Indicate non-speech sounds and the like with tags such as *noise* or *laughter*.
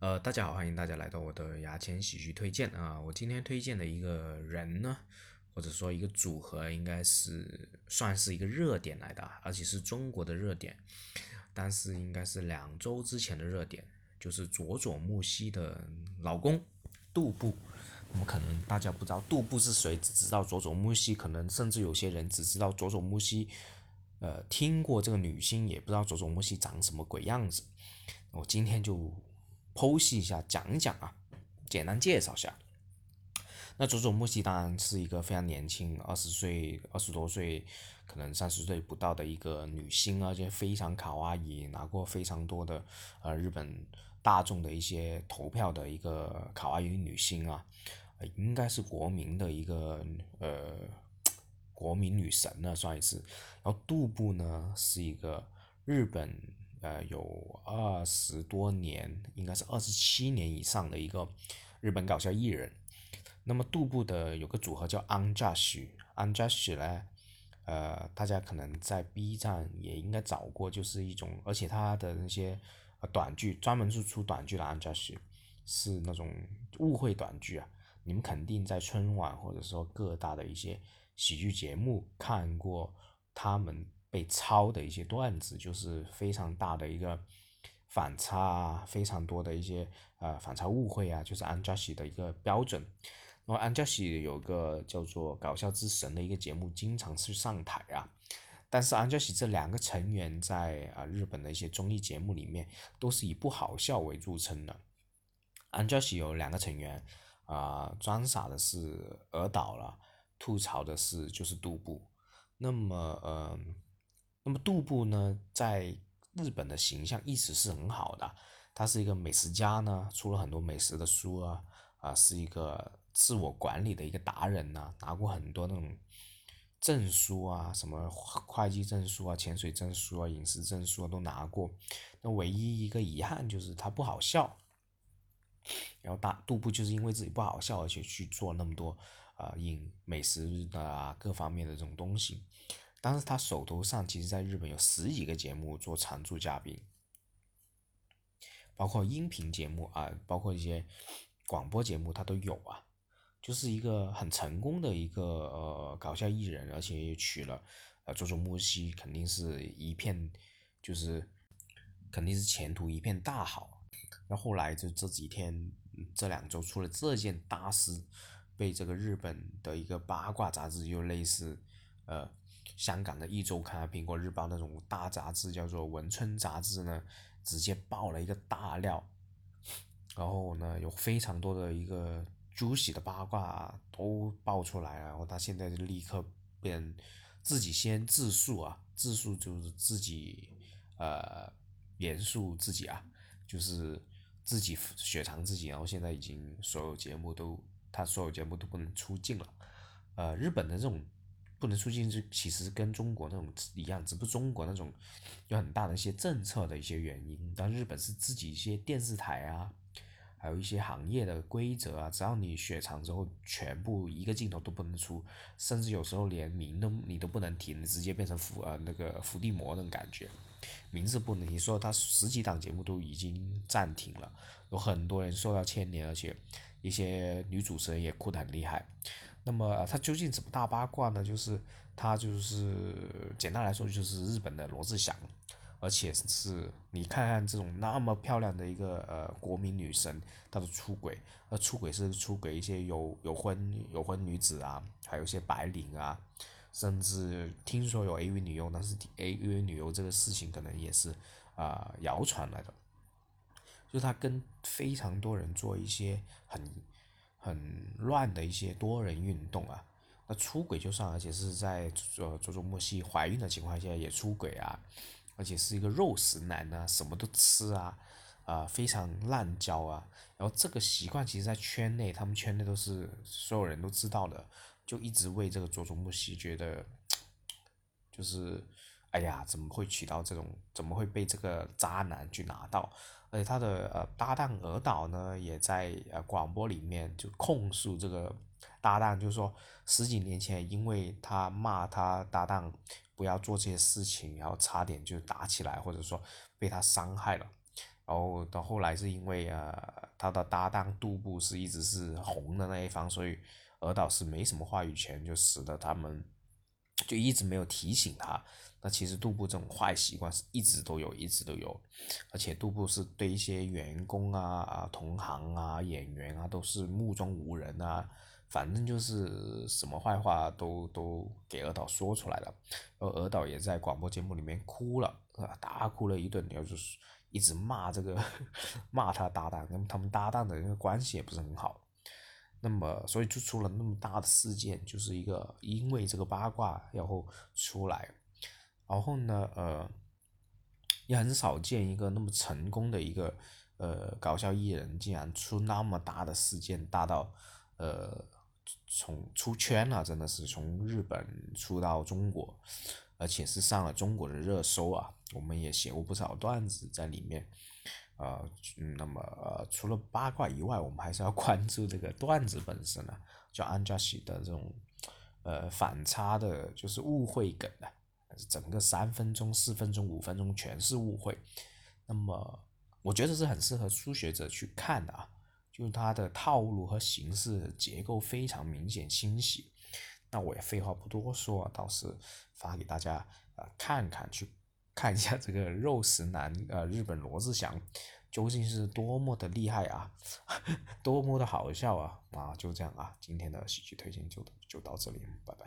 呃，大家好，欢迎大家来到我的牙签喜剧推荐啊！我今天推荐的一个人呢，或者说一个组合，应该是算是一个热点来的，而且是中国的热点，但是应该是两周之前的热点，就是佐佐木希的老公杜布。那么可能大家不知道杜布是谁，只知道佐佐木希，可能甚至有些人只知道佐佐木希，呃，听过这个女星，也不知道佐佐木希长什么鬼样子。我今天就。剖析一下，讲讲啊，简单介绍一下。那佐佐木希当然是一个非常年轻，二十岁、二十多岁，可能三十岁不到的一个女星，而且非常卡哇伊，拿过非常多的呃日本大众的一些投票的一个卡哇伊女星啊，应该是国民的一个呃国民女神了，算是。然后杜布呢是一个日本。呃，有二十多年，应该是二十七年以上的一个日本搞笑艺人。那么杜布的有个组合叫 Anjash，Anjash 呢，呃，大家可能在 B 站也应该找过，就是一种，而且他的那些短剧，专门是出短剧的 Anjash，是那种误会短剧啊。你们肯定在春晚或者说各大的一些喜剧节目看过他们。被抄的一些段子，就是非常大的一个反差啊，非常多的一些呃反差误会啊，就是安嘉喜的一个标准。那么安嘉喜有个叫做《搞笑之神》的一个节目，经常去上台啊。但是安嘉喜这两个成员在啊日本的一些综艺节目里面，都是以不好笑为著称的。安嘉喜有两个成员啊，装傻的是尔岛了，吐槽的是就是杜布。那么嗯。那么杜布呢，在日本的形象一直是很好的，他是一个美食家呢，出了很多美食的书啊，啊，是一个自我管理的一个达人呐，拿过很多那种证书啊，什么会计证书啊、潜水证书啊、饮食证书啊都拿过。那唯一一个遗憾就是他不好笑，然后大杜布就是因为自己不好笑，而且去做那么多啊饮美食的啊各方面的这种东西。但是他手头上其实在日本有十几个节目做常驻嘉宾，包括音频节目啊，包括一些广播节目他都有啊，就是一个很成功的一个呃搞笑艺人，而且也娶了呃佐佐木希，肯定是一片就是肯定是前途一片大好。那后来就这几天这两周出了这件大事，被这个日本的一个八卦杂志又类似呃。香港的一周刊、啊苹果日报那种大杂志叫做《文春杂志》呢，直接爆了一个大料，然后呢，有非常多的一个朱喜的八卦都爆出来，然后他现在就立刻变自己先自述啊，自述就是自己呃严肃自己啊，就是自己雪藏自己，然后现在已经所有节目都他所有节目都不能出镜了，呃，日本的这种。不能出境是其实跟中国那种一样，只不过中国那种有很大的一些政策的一些原因，但日本是自己一些电视台啊，还有一些行业的规则啊，只要你雪藏之后，全部一个镜头都不能出，甚至有时候连名都你都不能提，你直接变成伏呃那个伏地魔那种感觉，名字不能提，说他十几档节目都已经暂停了，有很多人受到牵连，而且一些女主持人也哭得很厉害。那么他究竟怎么大八卦呢？就是他就是简单来说就是日本的罗志祥，而且是你看看这种那么漂亮的一个呃国民女神，她的出轨，那出轨是出轨一些有有婚有婚女子啊，还有一些白领啊，甚至听说有 AV 女优，但是 AV 女优这个事情可能也是啊谣传来的，就是他跟非常多人做一些很。很乱的一些多人运动啊，那出轨就算，而且是在呃佐佐木希怀孕的情况下也出轨啊，而且是一个肉食男啊，什么都吃啊，啊非常滥交啊，然后这个习惯其实，在圈内，他们圈内都是所有人都知道的，就一直为这个佐佐木希觉得，就是，哎呀，怎么会娶到这种，怎么会被这个渣男去拿到？而且他的呃搭档尔岛呢，也在呃广播里面就控诉这个搭档，就是说十几年前，因为他骂他搭档不要做这些事情，然后差点就打起来，或者说被他伤害了，然后到后来是因为呃，他的搭档杜布是一直是红的那一方，所以尔导是没什么话语权，就使得他们就一直没有提醒他。那其实杜布这种坏习惯是一直都有，一直都有，而且杜布是对一些员工啊、啊同行啊、演员啊都是目中无人啊，反正就是什么坏话都都给尔导说出来了，而尔导也在广播节目里面哭了，啊，大哭了一顿，然后就是一直骂这个 *laughs* 骂他搭档，跟他们搭档的那个关系也不是很好，那么所以就出了那么大的事件，就是一个因为这个八卦然后出来。然后呢，呃，也很少见一个那么成功的一个呃搞笑艺人，竟然出那么大的事件，大到呃从出圈了，真的是从日本出到中国，而且是上了中国的热搜啊。我们也写过不少段子在里面，呃，那么呃除了八卦以外，我们还是要 *laughs* 关注这个段子本身啊，叫安家喜的这种呃反差的，就是误会梗的。整个三分钟、四分钟、五分钟全是误会，那么我觉得是很适合初学者去看的啊，就是它的套路和形式结构非常明显清晰。那我也废话不多说，倒是发给大家啊看看，去看一下这个肉食男呃 *laughs* 日本罗志祥究竟是多么的厉害啊，*laughs* 多么的好笑啊啊就这样啊，今天的喜剧推荐就就到这里，拜拜。